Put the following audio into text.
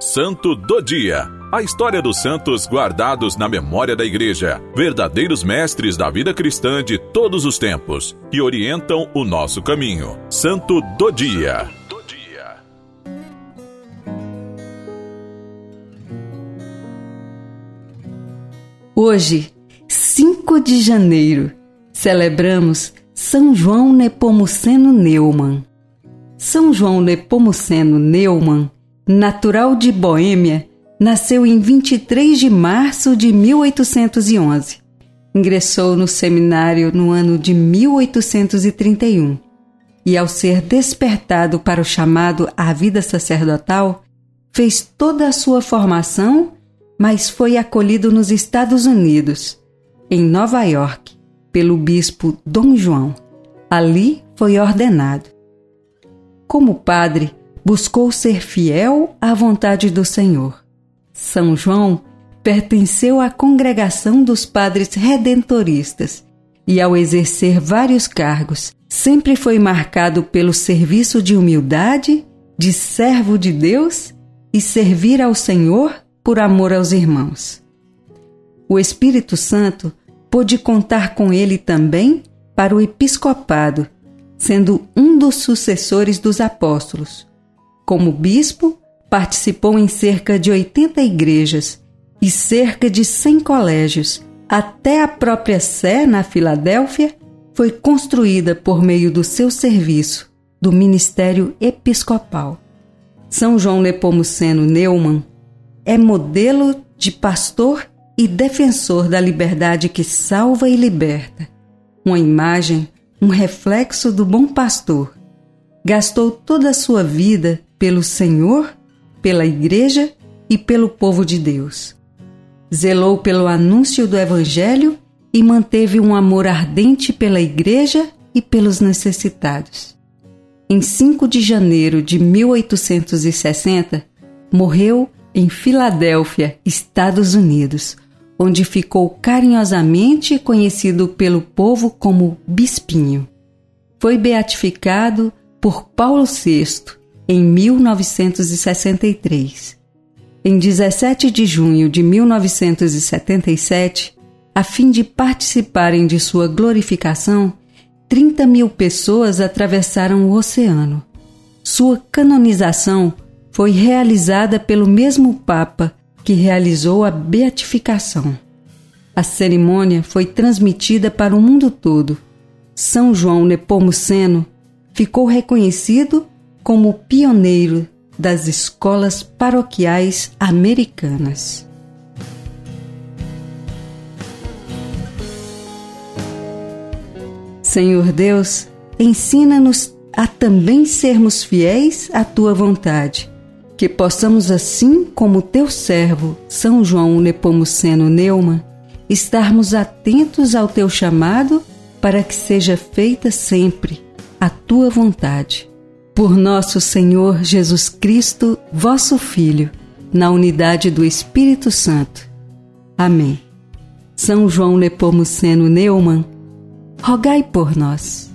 Santo do Dia. A história dos santos guardados na memória da Igreja, verdadeiros mestres da vida cristã de todos os tempos, que orientam o nosso caminho. Santo do Dia. Hoje, 5 de janeiro, celebramos São João Nepomuceno Neumann. São João Nepomuceno Neumann, natural de Boêmia, nasceu em 23 de março de 1811. Ingressou no seminário no ano de 1831 e, ao ser despertado para o chamado à vida sacerdotal, fez toda a sua formação, mas foi acolhido nos Estados Unidos, em Nova York, pelo bispo Dom João. Ali foi ordenado. Como padre, buscou ser fiel à vontade do Senhor. São João pertenceu à congregação dos padres redentoristas e, ao exercer vários cargos, sempre foi marcado pelo serviço de humildade, de servo de Deus e servir ao Senhor por amor aos irmãos. O Espírito Santo pôde contar com ele também para o episcopado sendo um dos sucessores dos apóstolos. Como bispo, participou em cerca de 80 igrejas e cerca de 100 colégios. Até a própria Sé, na Filadélfia, foi construída por meio do seu serviço, do ministério episcopal. São João Nepomuceno Neumann é modelo de pastor e defensor da liberdade que salva e liberta. Uma imagem um reflexo do bom pastor. Gastou toda a sua vida pelo Senhor, pela Igreja e pelo povo de Deus. Zelou pelo anúncio do Evangelho e manteve um amor ardente pela Igreja e pelos necessitados. Em 5 de janeiro de 1860, morreu em Filadélfia, Estados Unidos onde ficou carinhosamente conhecido pelo povo como Bispinho. Foi beatificado por Paulo VI em 1963. Em 17 de junho de 1977, a fim de participarem de sua glorificação, 30 mil pessoas atravessaram o oceano. Sua canonização foi realizada pelo mesmo Papa que realizou a beatificação. A cerimônia foi transmitida para o mundo todo. São João Nepomuceno ficou reconhecido como pioneiro das escolas paroquiais americanas. Senhor Deus, ensina-nos a também sermos fiéis à tua vontade que possamos, assim como teu servo, São João Nepomuceno Neuma, estarmos atentos ao teu chamado para que seja feita sempre a tua vontade. Por nosso Senhor Jesus Cristo, vosso Filho, na unidade do Espírito Santo. Amém. São João Nepomuceno Neumann, rogai por nós.